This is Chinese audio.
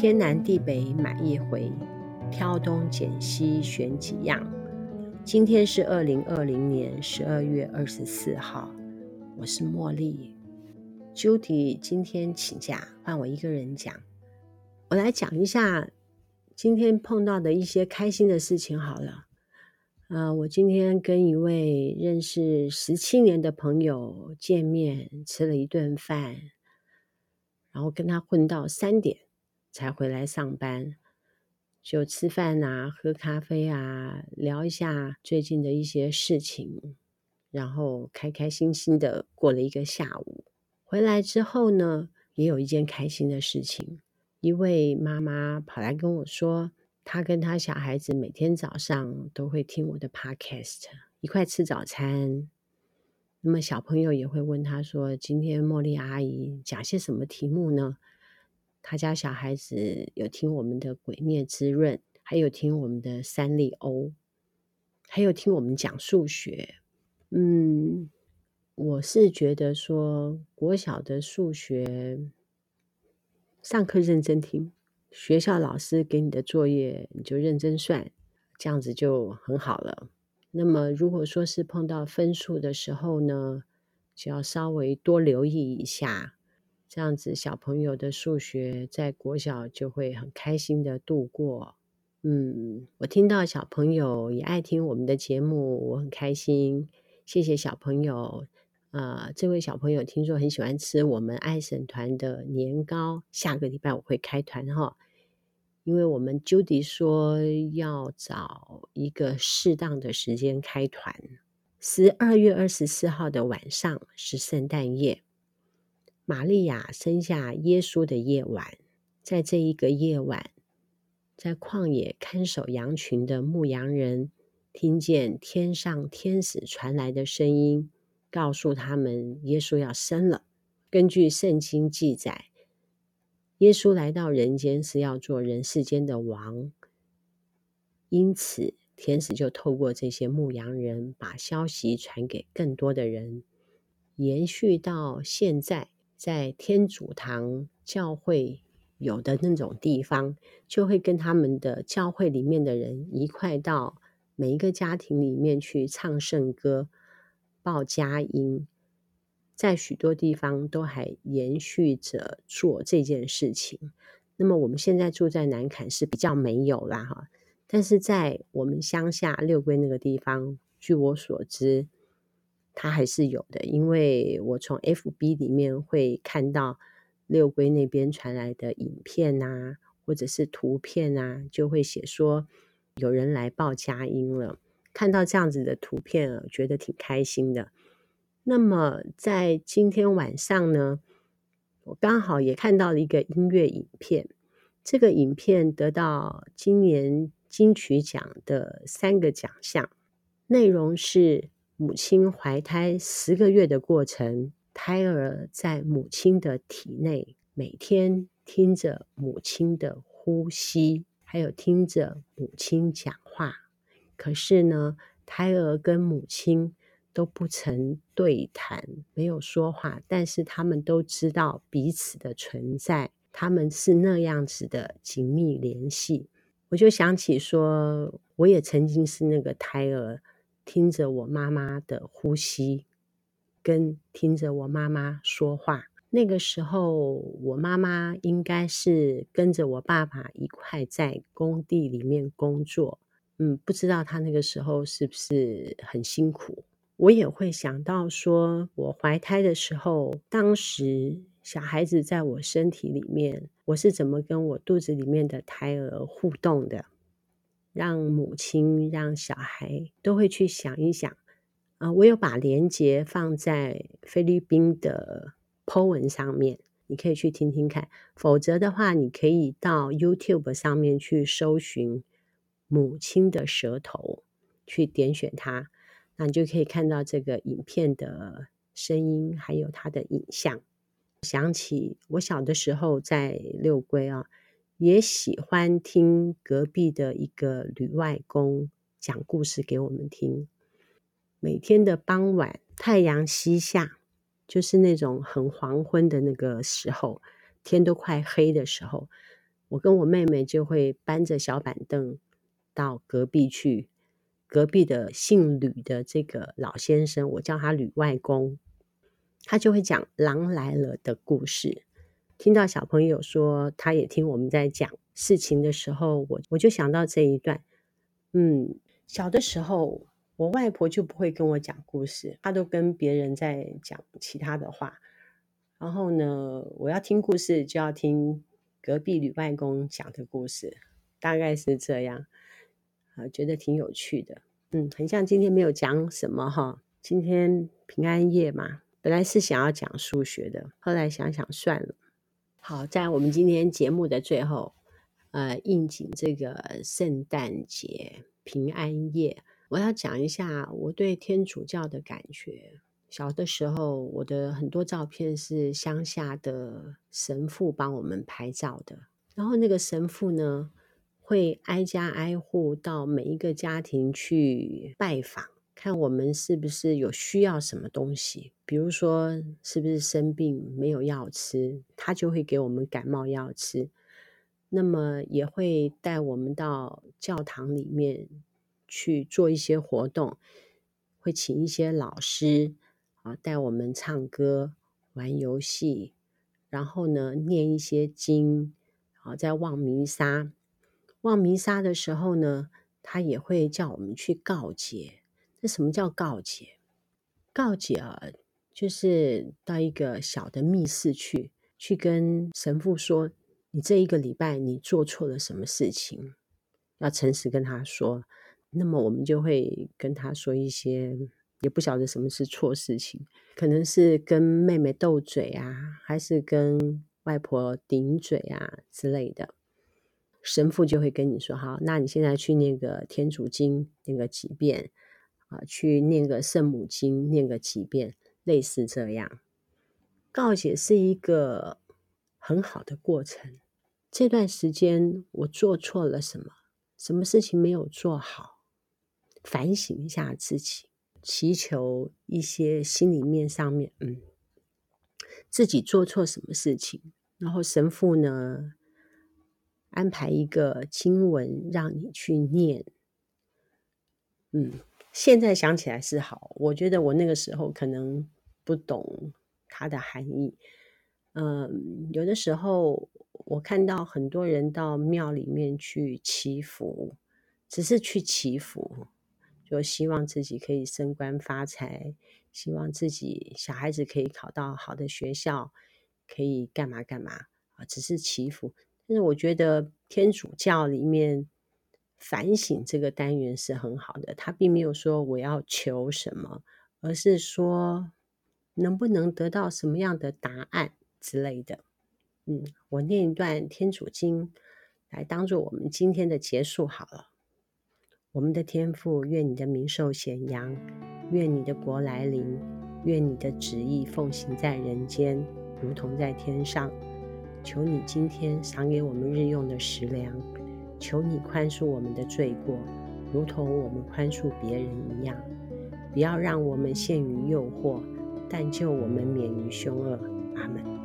天南地北买一回，挑东拣西选几样。今天是二零二零年十二月二十四号，我是茉莉。Judy 今天请假，换我一个人讲。我来讲一下今天碰到的一些开心的事情好了。呃，我今天跟一位认识十七年的朋友见面，吃了一顿饭，然后跟他混到三点才回来上班，就吃饭啊，喝咖啡啊，聊一下最近的一些事情，然后开开心心的过了一个下午。回来之后呢，也有一件开心的事情，一位妈妈跑来跟我说。她跟她小孩子每天早上都会听我的 podcast，一块吃早餐。那么小朋友也会问他说：“今天茉莉阿姨讲些什么题目呢？”他家小孩子有听我们的《鬼灭之刃》，还有听我们的三丽鸥，还有听我们讲数学。嗯，我是觉得说国小的数学上课认真听。学校老师给你的作业，你就认真算，这样子就很好了。那么，如果说是碰到分数的时候呢，就要稍微多留意一下，这样子小朋友的数学在国小就会很开心的度过。嗯，我听到小朋友也爱听我们的节目，我很开心。谢谢小朋友。呃，这位小朋友听说很喜欢吃我们爱省团的年糕，下个礼拜我会开团哈，因为我们 Judy 说要找一个适当的时间开团。十二月二十四号的晚上是圣诞夜，玛利亚生下耶稣的夜晚，在这一个夜晚，在旷野看守羊群的牧羊人听见天上天使传来的声音。告诉他们，耶稣要生了。根据圣经记载，耶稣来到人间是要做人世间的王，因此天使就透过这些牧羊人，把消息传给更多的人，延续到现在，在天主堂教会有的那种地方，就会跟他们的教会里面的人一块到每一个家庭里面去唱圣歌。报佳音，在许多地方都还延续着做这件事情。那么我们现在住在南坎是比较没有啦哈，但是在我们乡下六龟那个地方，据我所知，它还是有的。因为我从 FB 里面会看到六龟那边传来的影片啊，或者是图片啊，就会写说有人来报佳音了。看到这样子的图片，觉得挺开心的。那么在今天晚上呢，我刚好也看到了一个音乐影片。这个影片得到今年金曲奖的三个奖项，内容是母亲怀胎十个月的过程，胎儿在母亲的体内，每天听着母亲的呼吸，还有听着母亲讲话。可是呢，胎儿跟母亲都不曾对谈，没有说话，但是他们都知道彼此的存在，他们是那样子的紧密联系。我就想起说，我也曾经是那个胎儿，听着我妈妈的呼吸，跟听着我妈妈说话。那个时候，我妈妈应该是跟着我爸爸一块在工地里面工作。嗯，不知道他那个时候是不是很辛苦。我也会想到说，我怀胎的时候，当时小孩子在我身体里面，我是怎么跟我肚子里面的胎儿互动的？让母亲、让小孩都会去想一想。啊、我有把连结放在菲律宾的 po 文上面，你可以去听听看。否则的话，你可以到 YouTube 上面去搜寻。母亲的舌头，去点选它，那你就可以看到这个影片的声音，还有它的影像。想起我小的时候在六龟啊，也喜欢听隔壁的一个吕外公讲故事给我们听。每天的傍晚，太阳西下，就是那种很黄昏的那个时候，天都快黑的时候。我跟我妹妹就会搬着小板凳到隔壁去。隔壁的姓吕的这个老先生，我叫他吕外公，他就会讲“狼来了”的故事。听到小朋友说他也听我们在讲事情的时候，我我就想到这一段。嗯，小的时候，我外婆就不会跟我讲故事，她都跟别人在讲其他的话。然后呢，我要听故事就要听隔壁吕外公讲的故事，大概是这样。啊，觉得挺有趣的，嗯，很像今天没有讲什么哈。今天平安夜嘛，本来是想要讲数学的，后来想想算了。好，在我们今天节目的最后，呃，应景这个圣诞节平安夜，我要讲一下我对天主教的感觉。小的时候，我的很多照片是乡下的神父帮我们拍照的，然后那个神父呢，会挨家挨户到每一个家庭去拜访，看我们是不是有需要什么东西，比如说是不是生病没有药吃，他就会给我们感冒药吃。那么也会带我们到教堂里面去做一些活动，会请一些老师啊带我们唱歌、玩游戏，然后呢念一些经，啊在望弥撒。望弥撒的时候呢，他也会叫我们去告解。那什么叫告解？告解啊，就是到一个小的密室去，去跟神父说，你这一个礼拜你做错了什么事情，要诚实跟他说。那么我们就会跟他说一些，也不晓得什么是错事情，可能是跟妹妹斗嘴啊，还是跟外婆顶嘴啊之类的。神父就会跟你说：“好，那你现在去那个天主经，念个几遍啊？去念个圣母经，念个几遍，类似这样。告解是一个很好的过程。这段时间我做错了什么？什么事情没有做好？反省一下自己，祈求一些心里面上面，嗯，自己做错什么事情？然后神父呢？”安排一个经文让你去念，嗯，现在想起来是好。我觉得我那个时候可能不懂它的含义。嗯，有的时候我看到很多人到庙里面去祈福，只是去祈福，就希望自己可以升官发财，希望自己小孩子可以考到好的学校，可以干嘛干嘛啊，只是祈福。但是我觉得天主教里面反省这个单元是很好的，他并没有说我要求什么，而是说能不能得到什么样的答案之类的。嗯，我念一段天主经来当做我们今天的结束好了。我们的天父，愿你的名受显扬，愿你的国来临，愿你的旨意奉行在人间，如同在天上。求你今天赏给我们日用的食粮，求你宽恕我们的罪过，如同我们宽恕别人一样。不要让我们陷于诱惑，但救我们免于凶恶。阿门。